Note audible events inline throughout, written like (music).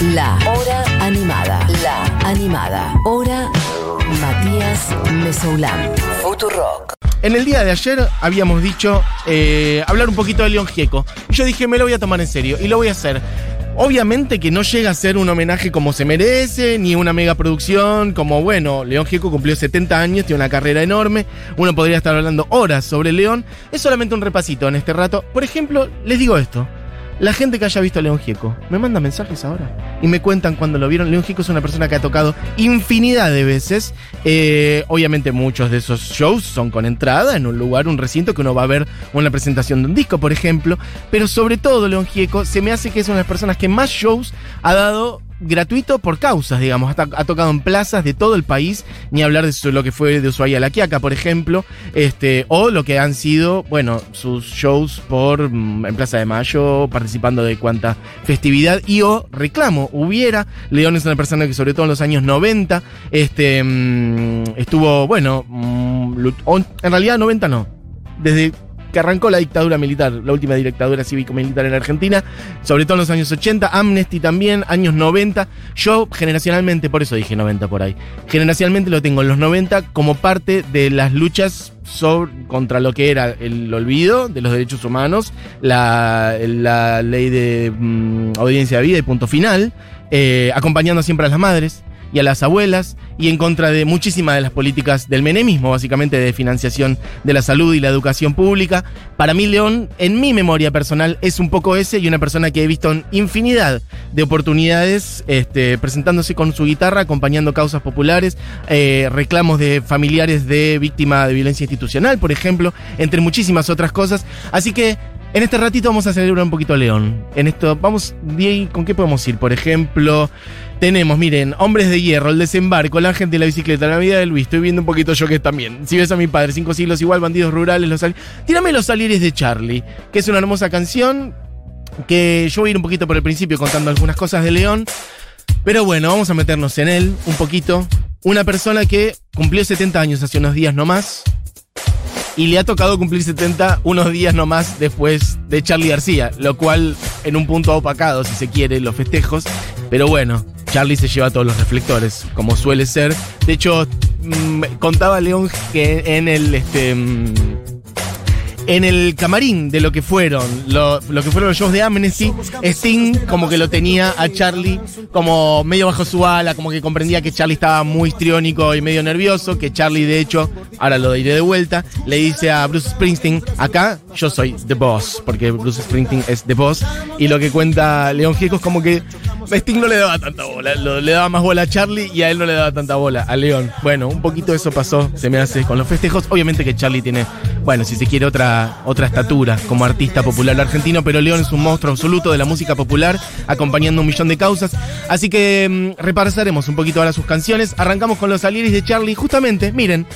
La Hora Animada. La Animada. Hora Matías Mesoulán. Futurock. En el día de ayer habíamos dicho eh, hablar un poquito de León Gieco. Y yo dije, me lo voy a tomar en serio y lo voy a hacer. Obviamente que no llega a ser un homenaje como se merece, ni una mega producción, como bueno, León Gieco cumplió 70 años, tiene una carrera enorme, uno podría estar hablando horas sobre León, es solamente un repasito en este rato. Por ejemplo, les digo esto, la gente que haya visto a León Gieco me manda mensajes ahora y me cuentan cuando lo vieron. León Gieco es una persona que ha tocado infinidad de veces. Eh, obviamente muchos de esos shows son con entrada en un lugar, un recinto que uno va a ver una presentación de un disco, por ejemplo. Pero sobre todo León Gieco se me hace que es una de las personas que más shows ha dado gratuito por causas, digamos. Ha, ha, tocado en plazas de todo el país, ni hablar de lo que fue de Ushuaia La Quiaca, por ejemplo, este, o lo que han sido, bueno, sus shows por mm, en Plaza de Mayo, participando de cuanta festividad y o reclamo hubiera. León es una persona que sobre todo en los años 90 este, mmm, estuvo, bueno, mmm, en realidad 90 no, desde que arrancó la dictadura militar, la última dictadura cívico-militar en Argentina, sobre todo en los años 80, Amnesty también, años 90. Yo generacionalmente, por eso dije 90 por ahí, generacionalmente lo tengo en los 90 como parte de las luchas sobre, contra lo que era el olvido de los derechos humanos, la, ley de mmm, audiencia de vida y punto final, eh, acompañando siempre a las madres y a las abuelas y en contra de muchísimas de las políticas del menemismo, básicamente de financiación de la salud y la educación pública. Para mí, León, en mi memoria personal, es un poco ese y una persona que he visto en infinidad de oportunidades este, presentándose con su guitarra, acompañando causas populares, eh, reclamos de familiares de víctimas de violencia institucional, por ejemplo, entre muchísimas otras cosas. Así que en este ratito vamos a celebrar un poquito a León. En esto, vamos, ¿con qué podemos ir? Por ejemplo, tenemos, miren, Hombres de Hierro, El Desembarco, La Gente de la Bicicleta, La Vida de Luis. Estoy viendo un poquito yo que también. Si ves a mi padre, Cinco siglos igual, Bandidos Rurales, los Tírame los salieres de Charlie, que es una hermosa canción que yo voy a ir un poquito por el principio contando algunas cosas de León. Pero bueno, vamos a meternos en él un poquito. Una persona que cumplió 70 años hace unos días nomás y le ha tocado cumplir 70 unos días nomás después de Charlie García, lo cual en un punto ha opacado, si se quiere, los festejos. Pero bueno, Charlie se lleva todos los reflectores, como suele ser. De hecho, mmm, contaba León que en el este. En el camarín de lo que fueron, lo, que fueron los shows de Amnesty, Sting como que lo tenía a Charlie como medio bajo su ala, como que comprendía que Charlie estaba muy histriónico y medio nervioso, que Charlie de hecho, ahora lo diré de vuelta, le dice a Bruce Springsteen, acá yo soy The Boss, porque Bruce Springsteen es The Boss, y lo que cuenta León Gieco es como que Sting no le daba tanta bola, le daba más bola a Charlie y a él no le daba tanta bola, a León. Bueno, un poquito eso pasó, se me hace con los festejos, obviamente que Charlie tiene, bueno, si se quiere otra otra estatura como artista popular argentino, pero León es un monstruo absoluto de la música popular, acompañando un millón de causas. Así que mmm, repasaremos un poquito ahora sus canciones. Arrancamos con los Alieris de Charlie. Justamente, miren,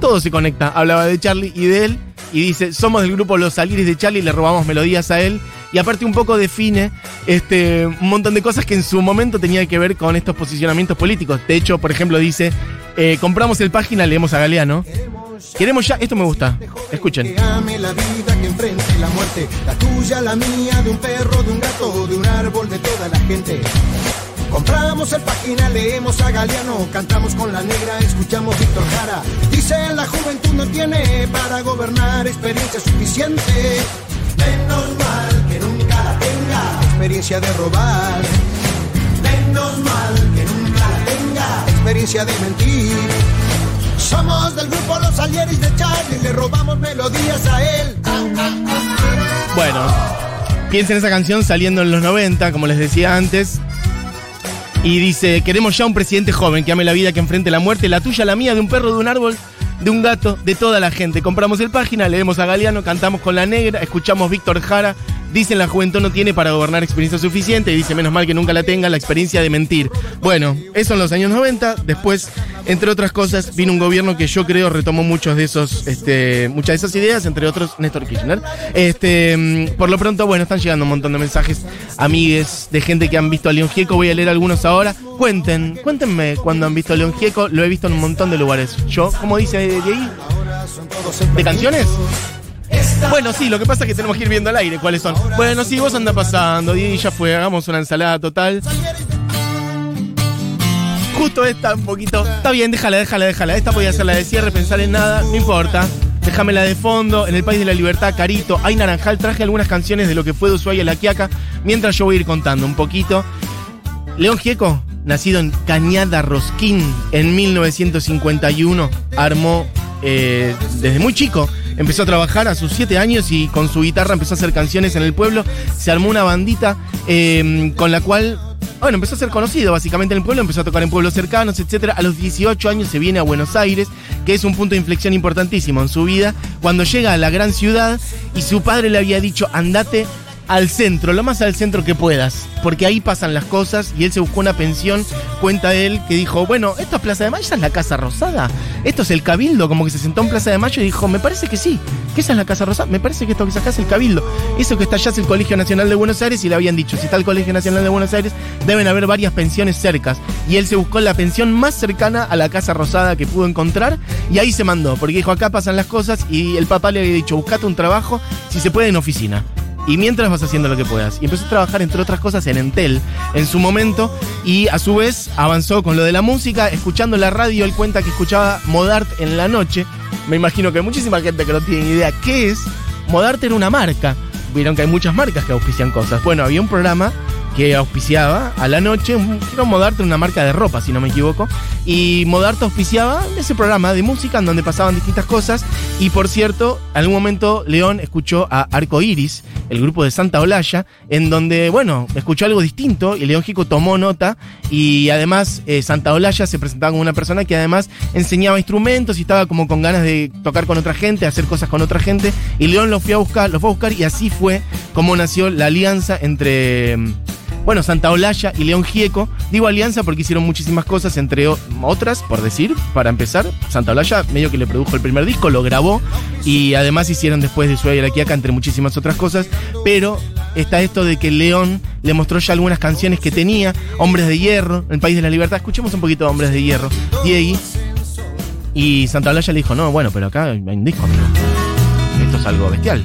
todo se conecta. Hablaba de Charlie y de él. Y dice, somos del grupo Los Alieris de Charlie, le robamos melodías a él. Y aparte un poco define este, un montón de cosas que en su momento tenía que ver con estos posicionamientos políticos. De hecho, por ejemplo, dice, eh, compramos el página, leemos a Galeano. Queremos ya, esto me gusta. Escuchen. Ame la vida, que enfrente la muerte. La tuya, la mía, de un perro, de un gato, de un árbol, de toda la gente. Compramos el página, leemos a Galeano, cantamos con la negra, escuchamos Víctor Jara. Dicen la juventud no tiene para gobernar experiencia suficiente. Menos mal experiencia de robar. Menos mal que nunca tenga, experiencia de mentir. Somos del grupo Los Alieris de Charlie, le robamos melodías a él. Bueno, piensen esa canción saliendo en los 90, como les decía antes. Y dice, queremos ya un presidente joven que ame la vida, que enfrente la muerte, la tuya, la mía, de un perro, de un árbol, de un gato, de toda la gente. Compramos el página, leemos a Galeano, cantamos con la negra, escuchamos Víctor Jara. Dicen la juventud no tiene para gobernar experiencia suficiente y dice menos mal que nunca la tenga la experiencia de mentir. Bueno, eso en los años 90. Después, entre otras cosas, vino un gobierno que yo creo retomó muchos de esos, este, muchas de esas ideas, entre otros Néstor Kirchner. Este, por lo pronto, bueno, están llegando un montón de mensajes, amigues, de gente que han visto a León Gieco. Voy a leer algunos ahora. Cuenten, cuéntenme cuando han visto a León Gieco. Lo he visto en un montón de lugares. Yo, como dice ahí, ¿de canciones? Bueno, sí, lo que pasa es que tenemos que ir viendo al aire cuáles son. Bueno, sí, vos anda pasando, y ya fue, hagamos una ensalada total. Justo esta un poquito. Está bien, déjala, déjala, déjala. Esta podía ser la de cierre, pensar en nada, no importa. Déjamela de fondo, en el País de la Libertad, Carito, hay Naranjal, traje algunas canciones de lo que fue de Ushuaia La Quiaca, mientras yo voy a ir contando un poquito. León Gieco, nacido en Cañada Rosquín en 1951, armó eh, desde muy chico. Empezó a trabajar a sus 7 años y con su guitarra empezó a hacer canciones en el pueblo. Se armó una bandita eh, con la cual bueno, empezó a ser conocido básicamente en el pueblo, empezó a tocar en pueblos cercanos, etc. A los 18 años se viene a Buenos Aires, que es un punto de inflexión importantísimo en su vida, cuando llega a la gran ciudad y su padre le había dicho, andate al centro, lo más al centro que puedas, porque ahí pasan las cosas y él se buscó una pensión, cuenta él, que dijo, bueno, ¿esto es Plaza de Mayo? ¿Esa es la Casa Rosada? ¿Esto es el Cabildo? Como que se sentó en Plaza de Mayo y dijo, me parece que sí, que esa es la Casa Rosada, me parece que esto que acá es el Cabildo. Eso que está allá es el Colegio Nacional de Buenos Aires y le habían dicho, si está el Colegio Nacional de Buenos Aires, deben haber varias pensiones cercas. Y él se buscó la pensión más cercana a la Casa Rosada que pudo encontrar y ahí se mandó, porque dijo, acá pasan las cosas y el papá le había dicho, buscate un trabajo, si se puede, en oficina y mientras vas haciendo lo que puedas. Y empezó a trabajar, entre otras cosas, en Entel en su momento y a su vez avanzó con lo de la música, escuchando la radio, él cuenta que escuchaba Modart en la noche. Me imagino que hay muchísima gente que no tiene idea qué es. Modart era una marca. Vieron que hay muchas marcas que auspician cosas. Bueno, había un programa que auspiciaba a la noche, era Modarte, una marca de ropa, si no me equivoco, y Modarte auspiciaba ese programa de música en donde pasaban distintas cosas, y por cierto, en algún momento León escuchó a Arco Iris, el grupo de Santa Olalla, en donde, bueno, escuchó algo distinto, y León Gico tomó nota, y además eh, Santa Olalla se presentaba como una persona que además enseñaba instrumentos y estaba como con ganas de tocar con otra gente, hacer cosas con otra gente, y León lo fue a buscar, lo fue a buscar, y así fue como nació la alianza entre bueno, Santa Olalla y León Gieco. Digo alianza porque hicieron muchísimas cosas, entre otras, por decir, para empezar, Santa Olalla medio que le produjo el primer disco, lo grabó y además hicieron después de Sueño y la Quiaca, entre muchísimas otras cosas. Pero está esto de que León le mostró ya algunas canciones que tenía, Hombres de Hierro, El País de la Libertad. Escuchemos un poquito de Hombres de Hierro. Diegui. Y Santa Olalla le dijo, no, bueno, pero acá hay un disco, Esto es algo bestial.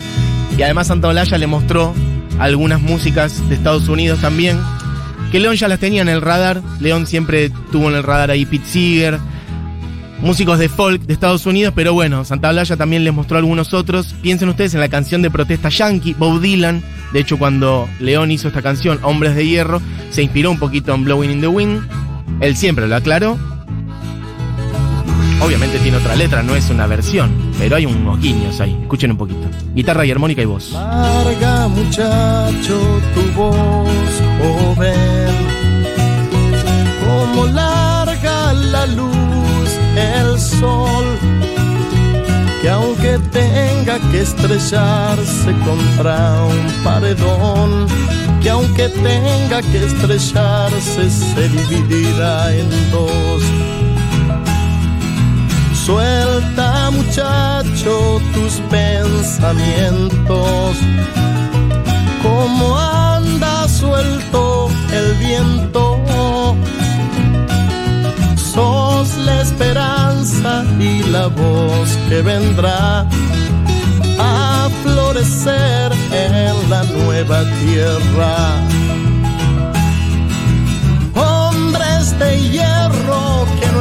Y además Santa Olalla le mostró algunas músicas de Estados Unidos también, que León ya las tenía en el radar. León siempre tuvo en el radar ahí Pete Seeger, músicos de folk de Estados Unidos, pero bueno, Santa Blaya también les mostró algunos otros. Piensen ustedes en la canción de protesta Yankee, Bob Dylan. De hecho, cuando León hizo esta canción, Hombres de Hierro, se inspiró un poquito en Blowing in the Wind. Él siempre lo aclaró. Obviamente tiene otra letra, no es una versión, pero hay unos guiños ahí. Escuchen un poquito. Guitarra y armónica y voz. Larga muchacho tu voz joven, como larga la luz el sol, que aunque tenga que estrellarse contra un paredón, que aunque tenga que estrellarse se dividirá en dos Suelta muchacho tus pensamientos, como anda suelto el viento. Sos la esperanza y la voz que vendrá a florecer en la nueva tierra de hierro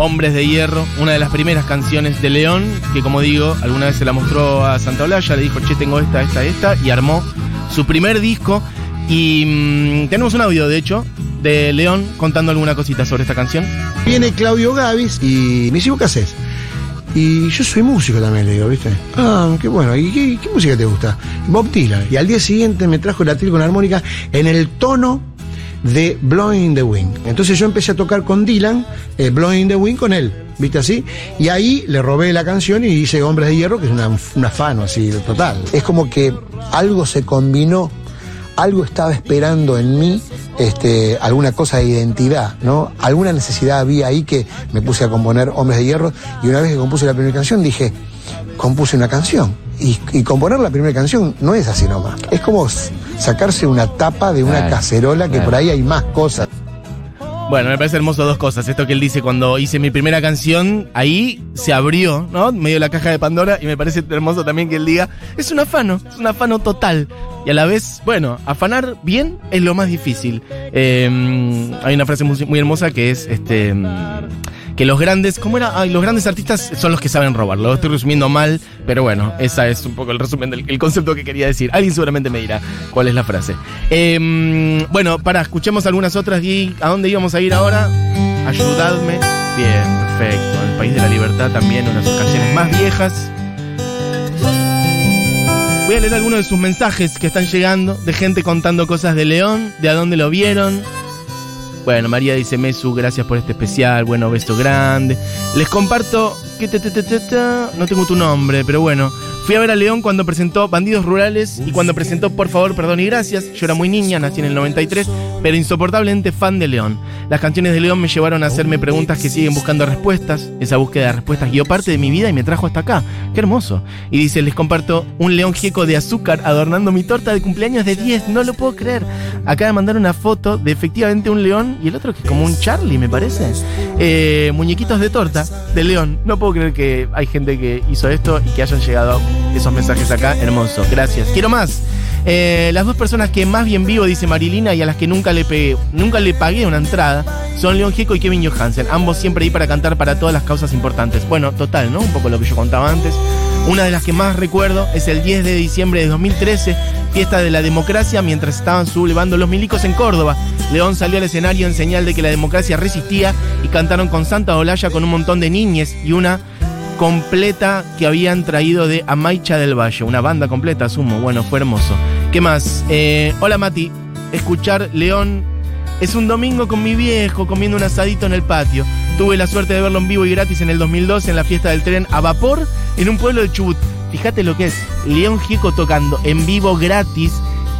Hombres de Hierro, una de las primeras canciones de León, que como digo, alguna vez se la mostró a Santa Olalla, le dijo, che, tengo esta, esta, esta, y armó su primer disco. Y mm, tenemos un audio, de hecho, de León contando alguna cosita sobre esta canción. Viene Claudio Gavis y me dice, ¿qué haces? Y yo soy músico también, le digo, ¿viste? Ah, qué bueno. ¿Y qué, música te gusta? Bob Dylan. Y al día siguiente me trajo la tril con armónica en el tono de Blowing the Wind. Entonces yo empecé a tocar con Dylan, eh, Blowing the Wind con él, ¿viste así? Y ahí le robé la canción y hice Hombres de Hierro, que es una, un así total. Es como que algo se combinó algo estaba esperando en mí, este, alguna cosa de identidad, ¿no? Alguna necesidad había ahí que me puse a componer Hombres de Hierro y una vez que compuse la primera canción dije, compuse una canción. Y, y componer la primera canción no es así nomás. Es como sacarse una tapa de una Claro, cacerola que claro. por ahí hay más cosas. Bueno, me parece hermoso dos cosas. Esto que él dice cuando hice mi primera canción, ahí se abrió, ¿no? Medio la caja de Pandora y me parece hermoso también que él diga, es un afano, es un afano total. Y a la vez, bueno, afanar bien es lo más difícil. Eh, hay una frase muy, muy hermosa que es, este, que los grandes, ¿cómo era? Los grandes artistas son los que saben robar. Lo estoy resumiendo mal, pero bueno, esa es un poco el resumen del el concepto que quería decir. Alguien seguramente me dirá cuál es la frase. Eh, bueno, para, escuchemos algunas otras. Di, ¿A dónde íbamos a ir ahora? Ayudadme. Bien, perfecto. El País de la Libertad también, una de sus canciones más viejas. Voy a leer algunos de sus mensajes que están llegando, de gente contando cosas de León, de a dónde lo vieron. Bueno, María dice, Mesu, gracias por este especial, bueno, beso grande. Les comparto que no tengo tu nombre, pero bueno. Fui a ver a León cuando presentó Bandidos Rurales y cuando presentó Por favor, perdón y gracias. Yo era muy niña, nací en el 93, pero insoportablemente fan de León. Las canciones de León me llevaron a hacerme preguntas que siguen buscando respuestas. Esa búsqueda de respuestas guió parte de mi vida y me trajo hasta acá. Qué hermoso. Y dice, les comparto un león gieco de azúcar adornando mi torta de cumpleaños de 10. No lo puedo creer. Acaba de mandar una foto de efectivamente un león y el otro que es como un Charlie, me parece. Eh, muñequitos de torta de león. No puedo creer que hay gente que hizo esto y que hayan llegado esos mensajes acá. Hermoso. Gracias. Quiero más. Eh, las dos personas que más bien vivo, dice Marilina, y a las que nunca le pegué, nunca le pagué una entrada, son León Gieco y Kevin Johansen. Ambos siempre ahí para cantar para todas las causas importantes. Bueno, total, ¿no? Un poco lo que yo contaba antes. Una de las que más recuerdo es el 10 de diciembre de 2013, fiesta de la democracia, mientras estaban sublevando los milicos en Córdoba. León salió al escenario en señal de que la democracia resistía y cantaron con Santa Olalla con un montón de niñes y una completa que habían traído de Amaicha del Valle, una banda completa, asumo. Bueno, fue hermoso. ¿Qué más? Eh, hola Mati, escuchar León es un domingo con mi viejo comiendo un asadito en el patio. Tuve la suerte de verlo en vivo y gratis en el 2012 en la fiesta del tren a vapor en un pueblo de Chubut. Fíjate lo que es, León Gieco tocando en vivo gratis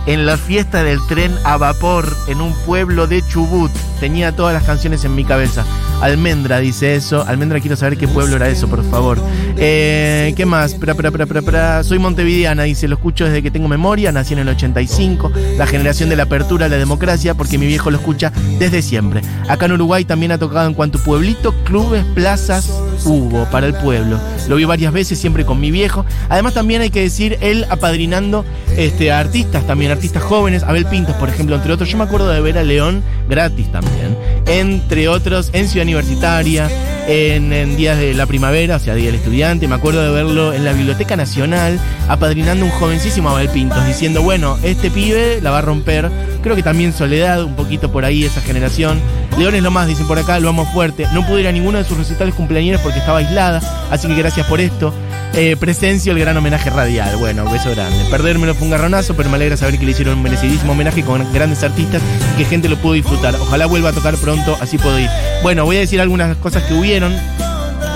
en la fiesta del tren a vapor en un pueblo de Chubut. Tenía todas las canciones en mi cabeza. Almendra dice eso. Almendra, quiero saber qué pueblo era eso, por favor. Eh, ¿Qué más? Pra, pra, pra. Soy montevideana, dice, lo escucho desde que tengo memoria, nací en el 85, la generación de la apertura a la democracia, porque mi viejo lo escucha desde siempre. Acá en Uruguay también ha tocado en cuanto pueblito, clubes, plazas hubo para el pueblo. Lo vi varias veces, siempre con mi viejo. Además también hay que decir, él apadrinando este, a artistas también, artistas jóvenes, Abel Pintos, por ejemplo, entre otros. Yo me acuerdo de ver a León gratis también, entre otros en Ciudad Universitaria, en, en días de la primavera, o sea, Día del Estudiante. Me acuerdo de verlo en la Biblioteca Nacional, apadrinando un jovencísimo Abel Pintos, diciendo, bueno, este pibe la va a romper. Creo que también Soledad, un poquito por ahí, esa generación. León es lo más, dicen por acá, lo amo fuerte. No pude ir a ninguno de sus recitales cumpleaños porque estaba aislada, así que gracias por esto. Eh, presencio el gran homenaje radial. Bueno, beso grande. Perdérmelo fue un garronazo, pero me alegra saber que le hicieron un merecidísimo homenaje con grandes artistas y que gente lo pudo disfrutar. Ojalá vuelva a tocar pronto, así puedo ir. Bueno, voy a decir algunas cosas que hubieron.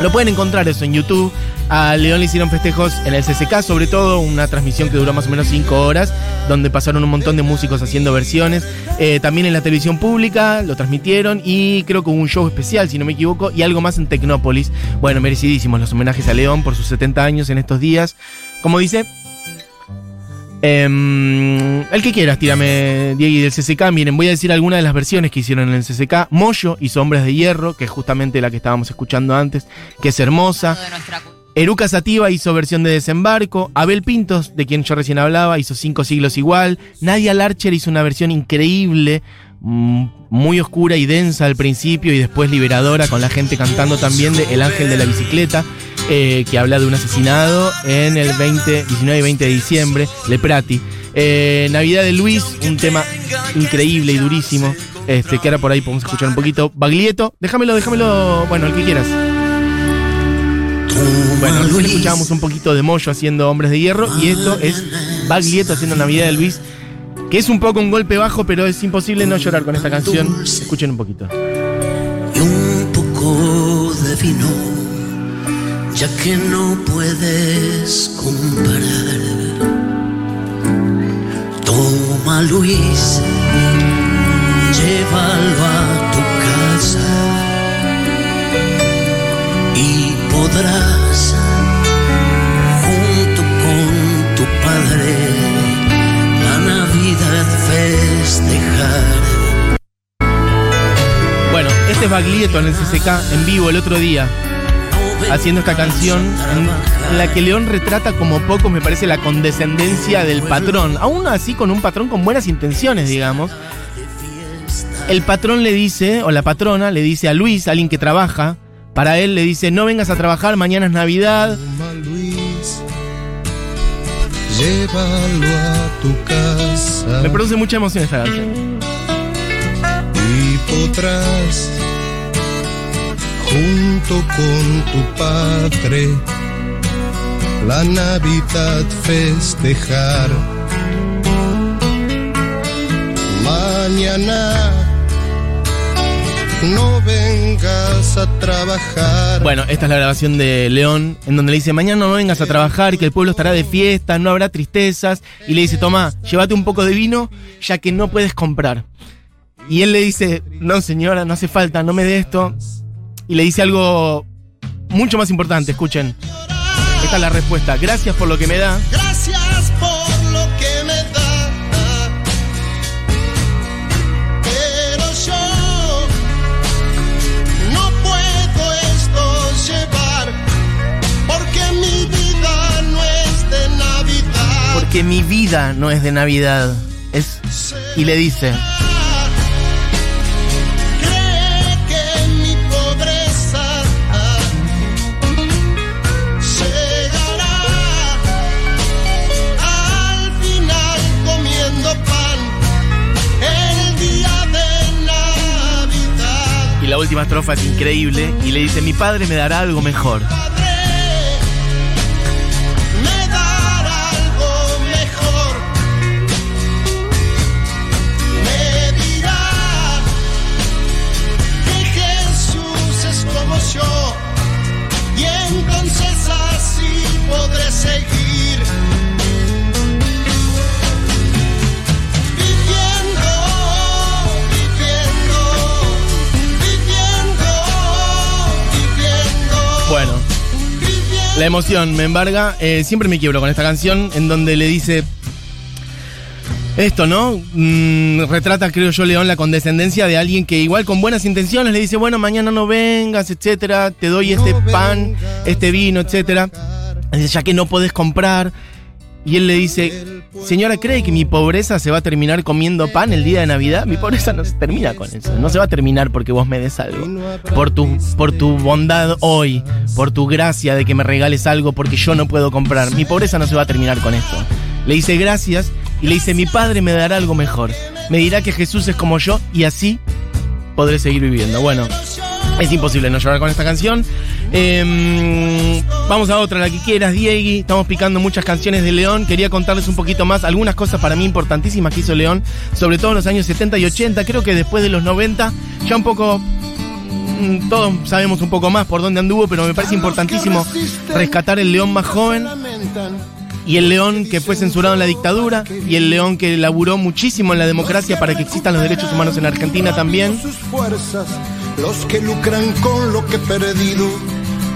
Lo pueden encontrar eso en YouTube. A León le hicieron festejos en el CCK, sobre todo una transmisión que duró más o menos 5 horas, donde pasaron un montón de músicos haciendo versiones. Eh, también en la televisión pública lo transmitieron y creo que hubo un show especial, si no me equivoco, y algo más en Tecnópolis. Bueno, merecidísimos los homenajes a León por sus 70 años en estos días. Como dice, Em, el que quieras, tírame, Diego, del CCK. Miren, voy a decir algunas de las versiones que hicieron en el CCK. Moyo hizo Hombres de Hierro, que es justamente la que estábamos escuchando antes, que es hermosa. de nuestra Eruca Sativa hizo versión de Desembarco. Abel Pintos, de quien yo recién hablaba, hizo Cinco Siglos Igual. Nadia Larcher hizo una versión increíble, mm, muy oscura y densa al principio y después liberadora, con la gente cantando también de El Ángel de la Bicicleta, eh, que habla de un asesinado en el 20, 19 y 20 de diciembre, Leprati. Eh, Navidad de Luis, un tema increíble y durísimo, este, que ahora por ahí podemos escuchar un poquito. Baglietto, déjamelo, déjamelo, bueno, el que quieras. Bueno, recién escuchábamos un poquito de Moyo haciendo Hombres de Hierro y esto es Baglietto haciendo Navidad de Luis, que es un poco un golpe bajo, pero es imposible no llorar con esta canción. Escuchen un poquito. y un poco de vino, ya que no puedes comparar. Toma Luis, llévalo a tu casa Baglietto en el CCK en vivo el otro día, haciendo esta canción en, la que León retrata como poco, me parece, la condescendencia del patrón. Aún así, con un patrón con buenas intenciones, digamos. El patrón le dice, o la patrona le dice a Luis, alguien que trabaja, para él le dice, no vengas a trabajar, mañana es Navidad. Llévalo a tu casa Me produce mucha emoción esta canción. y podrás junto con tu padre la Navidad festejar. Mañana no vengas a trabajar. Bueno, esta es la grabación de León, en donde le dice, mañana no vengas a trabajar, que el pueblo estará de fiesta, no habrá tristezas. Y le dice, toma, llévate un poco de vino, ya que no puedes comprar. Y él le dice, no señora, no hace falta, no me dé esto. Y le dice algo mucho más importante, escuchen. Esta es la respuesta, gracias por lo que me da. Gracias por lo que me da. Pero yo no puedo esto llevar. Porque mi vida no es de Navidad. Porque mi vida no es de Navidad. Es... Y le dice, última estrofa es increíble, y le dice, mi padre me dará algo mejor. Emoción me embarga. Eh, siempre me quiebro con esta canción en donde le dice. Esto, ¿no? Mm, retrata, creo yo, León, la condescendencia de alguien que igual con buenas intenciones le dice, bueno, mañana no vengas, etcétera, te doy este pan, este vino, etcétera. Ya que no podés comprar. Y él le dice, señora, ¿cree que mi pobreza se va a terminar comiendo pan el día de Navidad? Mi pobreza no se termina con eso. No se va a terminar porque vos me des algo. Por tu, por tu bondad hoy, por tu gracia de que me regales algo porque yo no puedo comprar. Mi pobreza no se va a terminar con esto. Le dice gracias y le dice, mi padre me dará algo mejor. Me dirá que Jesús es como yo y así podré seguir viviendo. Bueno, es imposible no llorar con esta canción. Eh, vamos a otra, la que quieras, Diegui. Estamos picando muchas canciones de León. Quería contarles un poquito más, algunas cosas para mí importantísimas que hizo León, sobre todo en los años 70 y 80. Creo que después de los 90, ya un poco. mm, Todos sabemos un poco más por dónde anduvo, pero me parece importantísimo rescatar el León más joven y el león que fue censurado en la dictadura y el león que laburó muchísimo en la democracia para que existan los derechos humanos en Argentina también.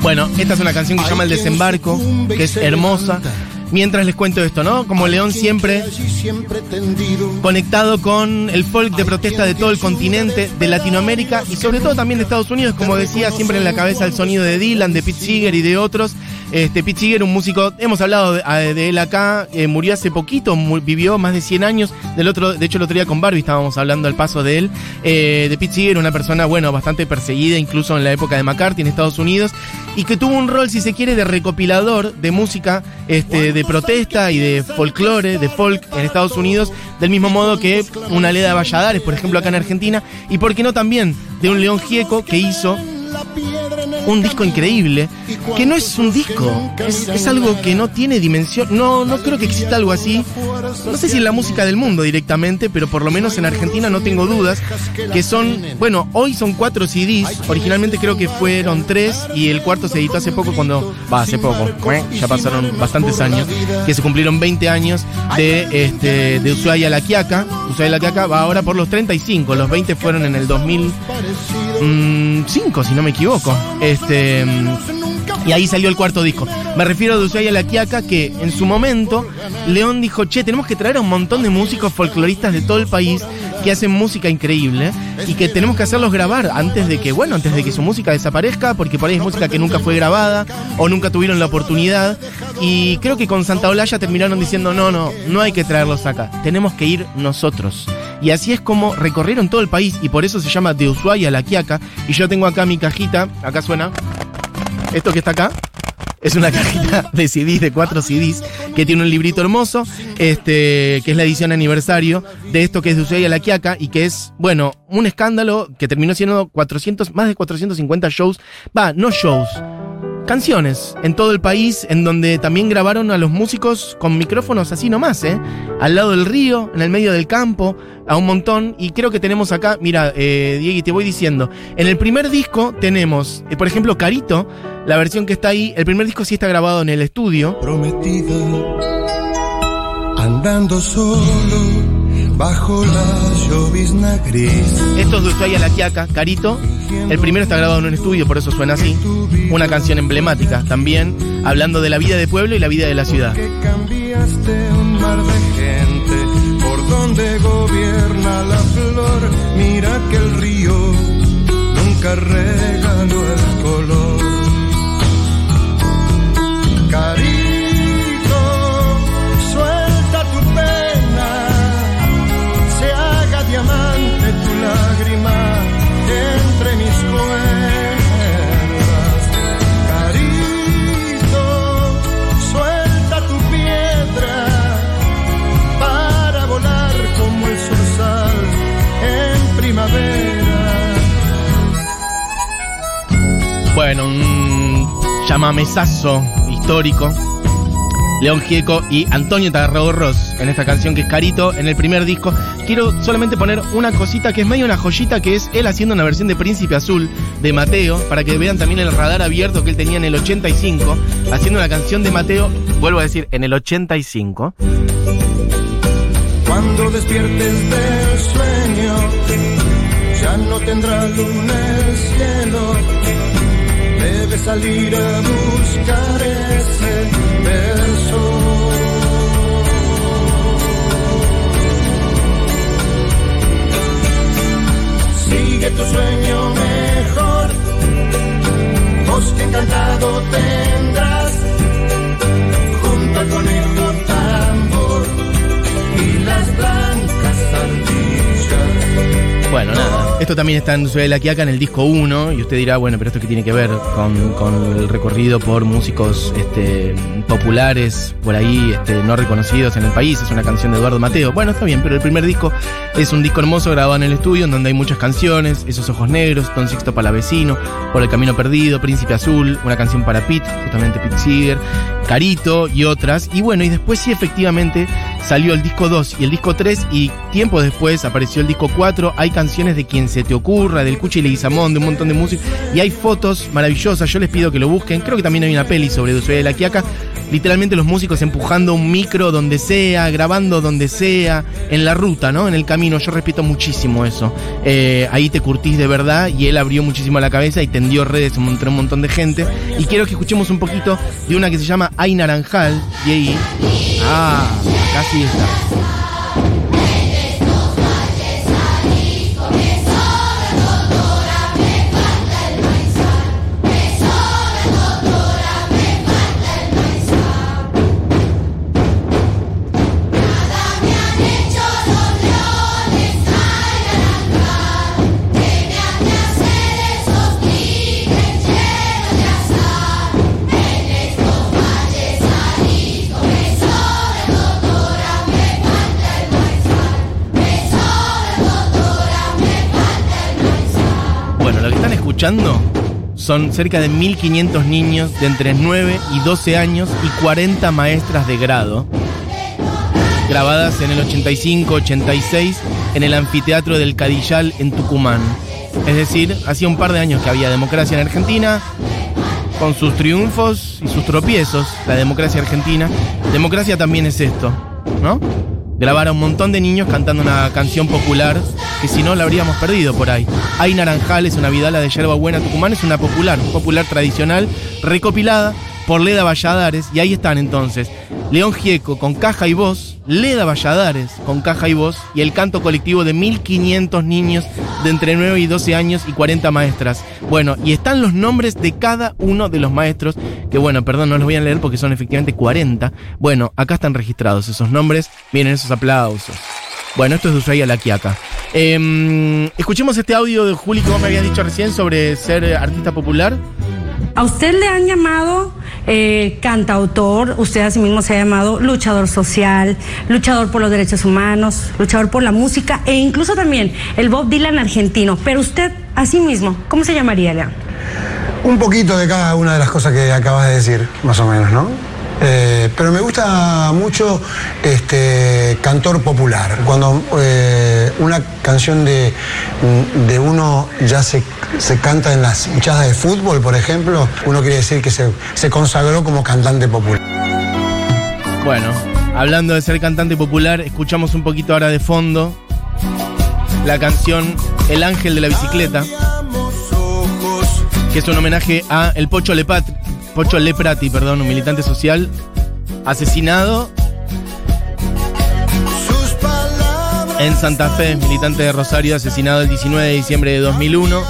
Bueno, esta es una canción que se llama El Desembarco, que es hermosa. Mientras les cuento esto, ¿no? Como León siempre conectado con el folk de protesta de todo el continente, de Latinoamérica y sobre todo también de Estados Unidos, como decía, siempre en la cabeza el sonido de Dylan, de Pete Seeger y de otros. Este, Pete Seeger, un músico, hemos hablado de, él acá, eh, murió hace poquito, vivió más de 100 años, del otro, de hecho el otro día con Barbie estábamos hablando al paso de él, eh, de Pete Seeger, una persona, bueno, bastante perseguida incluso en la época de McCarthy en Estados Unidos, y que tuvo un rol, si se quiere, de recopilador de música este, de protesta y de folclore, de folk en Estados Unidos, del mismo modo que una Leda Valladares, por ejemplo, acá en Argentina, y por qué no también de un León Gieco que hizo un disco increíble, que no es un disco, es, es algo que no tiene dimensión, no, no creo que exista algo así, no sé si en la música del mundo directamente, pero por lo menos en Argentina no tengo dudas, que son, bueno, hoy son cuatro CDs, originalmente creo que fueron tres y el cuarto se editó hace poco cuando, va, hace poco, ya pasaron bastantes años, que se cumplieron 20 años de, este, de Ushuaia La Quiaca, Ushuaia La Quiaca va ahora por los 35, los 20 fueron en el 2005, si no me equivoco. Y ahí salió el cuarto disco. Me refiero a Ushuaia La Quiaca, que en su momento León dijo, che, tenemos que traer a un montón de músicos folcloristas de todo el país que hacen música increíble y que tenemos que hacerlos grabar antes de que, bueno, antes de que su música desaparezca, porque por ahí es música que nunca fue grabada o nunca tuvieron la oportunidad. Y creo que con Santa Olalla terminaron diciendo, no, no, no hay que traerlos acá, tenemos que ir nosotros. Y así es como recorrieron todo el país y por eso se llama de Ushuaia a La Quiaca. Y yo tengo acá mi cajita, acá suena, esto que está acá. Es una (laughs) cajita de CDs, de cuatro CDs, que tiene un librito hermoso, este, que es la edición aniversario de esto que es de Ushuaia a La Quiaca y que es, bueno, un escándalo que terminó siendo 400, más de 450 shows, va, no shows, canciones en todo el país, en donde también grabaron a los músicos con micrófonos así nomás, ¿eh? Al lado del río, en el medio del campo, a un montón. Y creo que tenemos acá, mira, eh, Diego, te voy diciendo, en el primer disco tenemos, eh, por ejemplo, Carito, la versión que está ahí, el primer disco sí está grabado en el estudio. Prometida, andando solo bajo la llovizna gris. Esto es de Ushuaia La Quiaca, Carito. El primero está grabado en un estudio, por eso suena así. Una canción emblemática también, hablando de la vida de pueblo y la vida de la ciudad. Que cambiaste un mar de gente llamamesazo histórico. León Gieco y Antonio Tarragorros en esta canción que es Carito en el primer disco. Quiero solamente poner una cosita que es medio una joyita que es él haciendo una versión de Príncipe Azul de Mateo para que vean también el radar abierto que él tenía en el 85 haciendo una canción de Mateo, vuelvo a decir, en el 85. Cuando despiertes del sueño, ya no tendrá luna el cielo. Debes salir a buscar ese verso. Sigue tu sueño mejor, bosque encantado tendrás, junto al conejo tambor y las blancas. Bueno, nada. Esto también está en Suele la Quiaca en el disco 1. Y usted dirá, bueno, pero esto qué tiene que ver con, con el recorrido por músicos este, populares por ahí, este, no reconocidos en el país. Es una canción de Eduardo Mateo. Bueno, está bien, pero el primer disco es un disco hermoso grabado en el estudio, en donde hay muchas canciones: Esos Ojos Negros, Don Sixto Palavecino, Por el Camino Perdido, Príncipe Azul, una canción para Pete, justamente Pete Seeger, Carito y otras. Y bueno, y después sí, efectivamente, salió el disco 2 y el disco 3 y tiempo después apareció el disco 4. Hay canciones de quien se te ocurra, del Cuchi Leguizamón, de un montón de música y hay fotos maravillosas. Yo les pido que lo busquen. Creo que también hay una peli sobre Ushuaia de la Quiaca. Literalmente los músicos empujando un micro donde sea, grabando donde sea, en la ruta, ¿no? En el camino. Yo respeto muchísimo eso. Eh, ahí te curtís de verdad y él abrió muchísimo la cabeza y tendió redes entre un montón de gente. Y quiero que escuchemos un poquito de una que se llama Ay Naranjal. Y ahí. Ah, acá son cerca de 1.500 niños de entre 9 y 12 años y 40 maestras de grado, grabadas en el 85-86 en el anfiteatro del Cadillal en Tucumán. Es decir, hacía un par de años que había democracia en Argentina, con sus triunfos y sus tropiezos, la democracia argentina. Democracia también es esto, ¿no? Grabar a un montón de niños cantando una canción popular que si no la habríamos perdido por ahí. Hay Naranjales, una vidala de yerba buena Tucumán, es una popular, popular tradicional, recopilada por Leda Valladares, y ahí están entonces León Gieco con caja y voz, Leda Valladares con caja y voz, y el canto colectivo de 1500 niños de entre 9 y 12 años y 40 maestras. Bueno, y están los nombres de cada uno de los maestros, que bueno, perdón, no los voy a leer porque son efectivamente 40. Bueno, acá están registrados esos nombres, miren esos aplausos. Bueno, esto es de Ushuaia La. Em, escuchemos este audio de Juli que vos me habías dicho recién sobre ser artista popular. A usted le han llamado eh, cantautor, usted a sí mismo se ha llamado luchador social, luchador por los derechos humanos, luchador por la música e incluso también el Bob Dylan argentino. Pero usted a sí mismo, ¿cómo se llamaría, León? Un poquito de cada una de las cosas que acabas de decir, más o menos, ¿no? Eh, pero me gusta mucho este cantor popular. Cuando eh, una canción de, de uno ya se, se canta en las hinchadas de fútbol, por ejemplo, uno quiere decir que se, se consagró como cantante popular. Bueno, hablando de ser cantante popular, escuchamos un poquito ahora de fondo la canción El Ángel de la Bicicleta, que es un homenaje a el Pocho Lepatri, Pocho Leprati, perdón, un militante social asesinado en Santa Fe, militante de Rosario, asesinado el 19 de diciembre de 2001.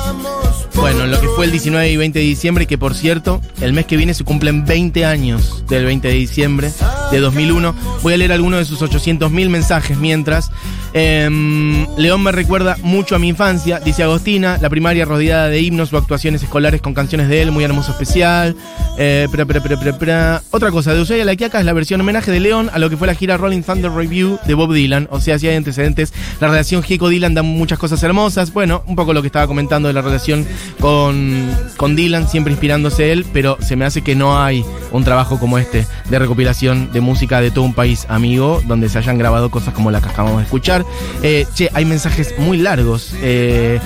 Bueno, lo que fue el 19 y 20 de diciembre, que por cierto, el mes que viene se cumplen 20 años del 20 de diciembre de 2001. Voy a leer algunos de sus 800.000 mensajes mientras. Em, León me recuerda mucho a mi infancia, dice Agostina, la primaria rodeada de himnos o actuaciones escolares con canciones de él, muy hermoso especial. Eh, pra, pra, pra. Otra cosa, de Ushuaia la Quiaca es la versión homenaje de León a lo que fue la gira Rolling Thunder Review de Bob Dylan. O sea, si hay antecedentes, la relación Gieco-Dylan da muchas cosas hermosas. Bueno, un poco lo que estaba comentando de la relación con, con Dylan, siempre inspirándose él, pero se me hace que no hay un trabajo como este de recopilación de música de todo un país amigo, donde se hayan grabado cosas como la que acabamos de escuchar. Eh, che, hay mensajes muy largos. Eh,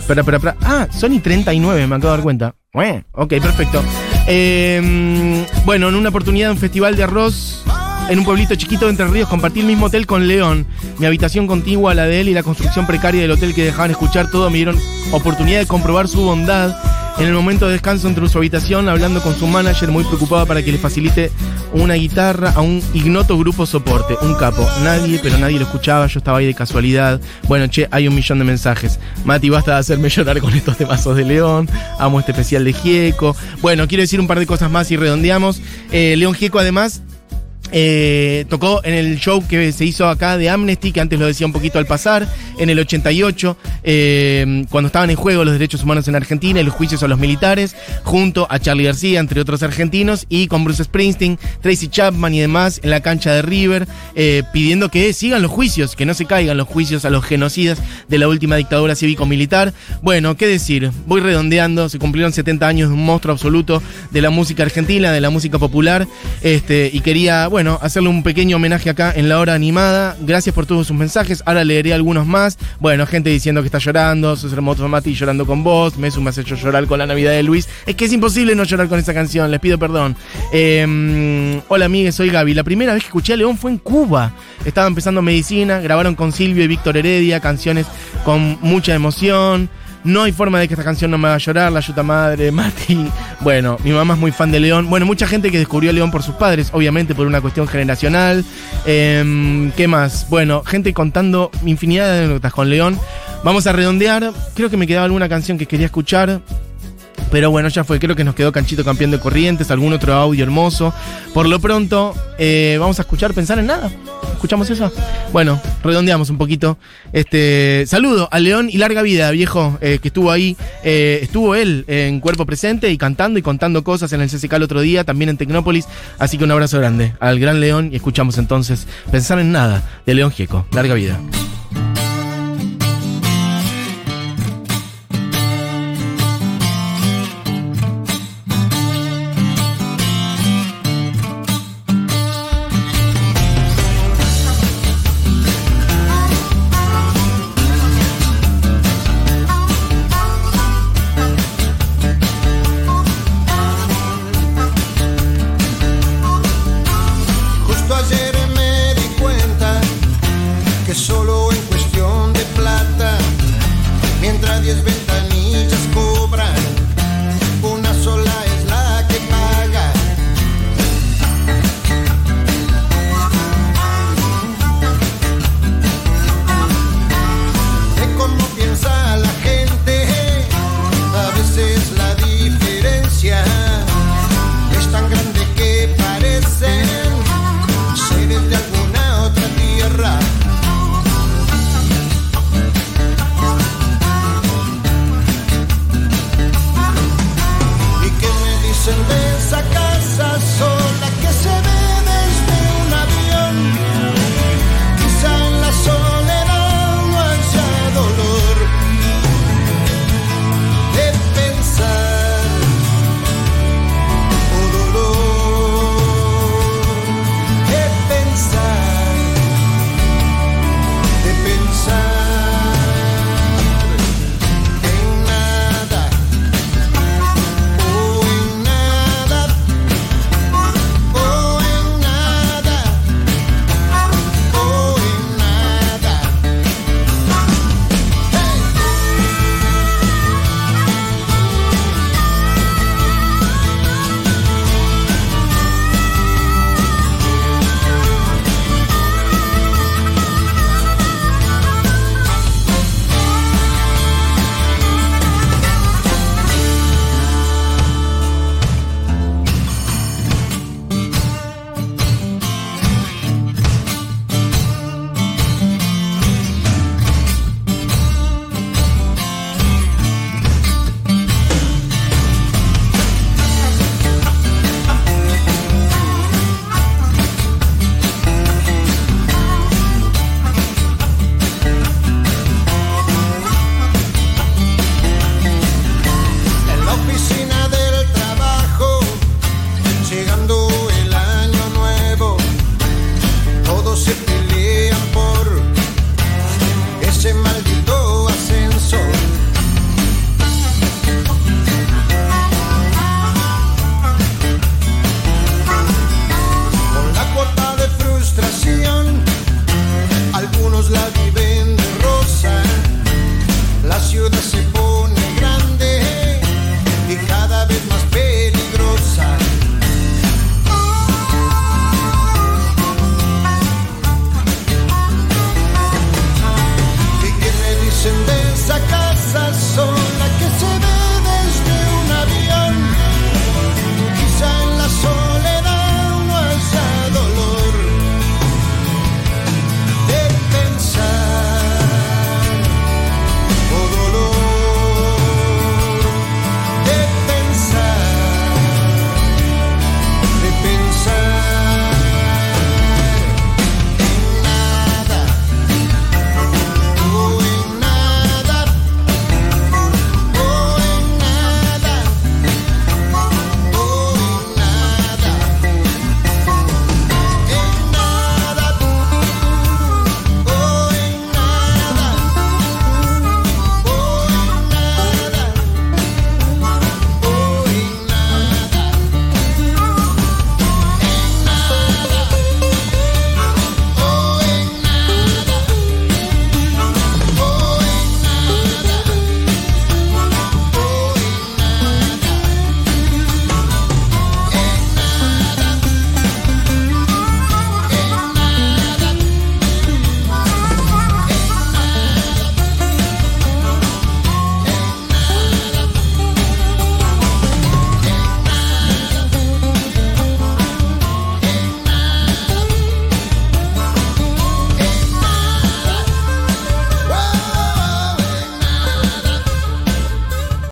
espera, espera, espera. Ah, Sony 39, me acabo de dar cuenta. Bueno, ok, perfecto. Eh, bueno, en una oportunidad, un festival de arroz en un pueblito chiquito de Entre Ríos, compartí el mismo hotel con León. Mi habitación contigua a la de él y la construcción precaria del hotel que dejaban escuchar todo me dieron oportunidad de comprobar su bondad. En el momento de descanso entre su habitación, hablando con su manager, muy preocupada para que le facilite una guitarra a un ignoto grupo soporte, un capo. Nadie, pero nadie lo escuchaba, yo estaba ahí de casualidad. Bueno, che, hay un millón de mensajes. Mati, basta de hacerme (laughs) llorar con estos temazos de León. Amo este especial de Gieco. Bueno, quiero decir un par de cosas más y redondeamos. Eh, León Gieco, además, eh, tocó en el show que se hizo acá de Amnesty, que antes lo decía un poquito al pasar, en el 88, eh, cuando estaban en juego los derechos humanos en Argentina y los juicios a los militares, junto a Charlie García, entre otros argentinos, y con Bruce Springsteen, Tracy Chapman y demás en la cancha de River, eh, pidiendo que sigan los juicios, que no se caigan los juicios a los genocidas de la última dictadura cívico-militar. Bueno, qué decir, voy redondeando, se cumplieron 70 años de un monstruo absoluto de la música argentina, de la música popular, este, y quería, bueno, hacerle un pequeño homenaje acá en la hora animada. Gracias por todos sus mensajes. Ahora leeré algunos más. Bueno, gente diciendo que está llorando. Sos hermoso Mati llorando con vos. Mesu me has hecho llorar con la Navidad de Luis. Es que es imposible no llorar con esa canción. Les pido perdón. Eh, hola, amigues. Soy Gaby. La primera vez que escuché a León fue en Cuba. Estaba empezando medicina. Grabaron con Silvio y Víctor Heredia canciones con mucha emoción. No hay forma de que esta canción no me haga llorar, la yuta madre, (laughs) Mati. Bueno, mi mamá es muy fan de León. Bueno, mucha gente que descubrió León por sus padres, obviamente por una cuestión generacional. Em, ¿Qué más? Bueno, gente contando infinidad de anécdotas con León. Vamos a redondear. Creo que me quedaba alguna canción que quería escuchar. Pero bueno, ya fue. Creo que nos quedó Canchito Campeón de Corrientes, algún otro audio hermoso. Por lo pronto, eh, vamos a escuchar Pensar en Nada. ¿Escuchamos eso? Bueno, redondeamos un poquito. Este saludo a León y larga vida, viejo, eh, que estuvo ahí. Eh, estuvo él en cuerpo presente y cantando y contando cosas en el CCK el otro día, también en Tecnópolis. Así que un abrazo grande al gran León y escuchamos entonces Pensar en Nada de León Gieco. Larga vida. mientras diez veces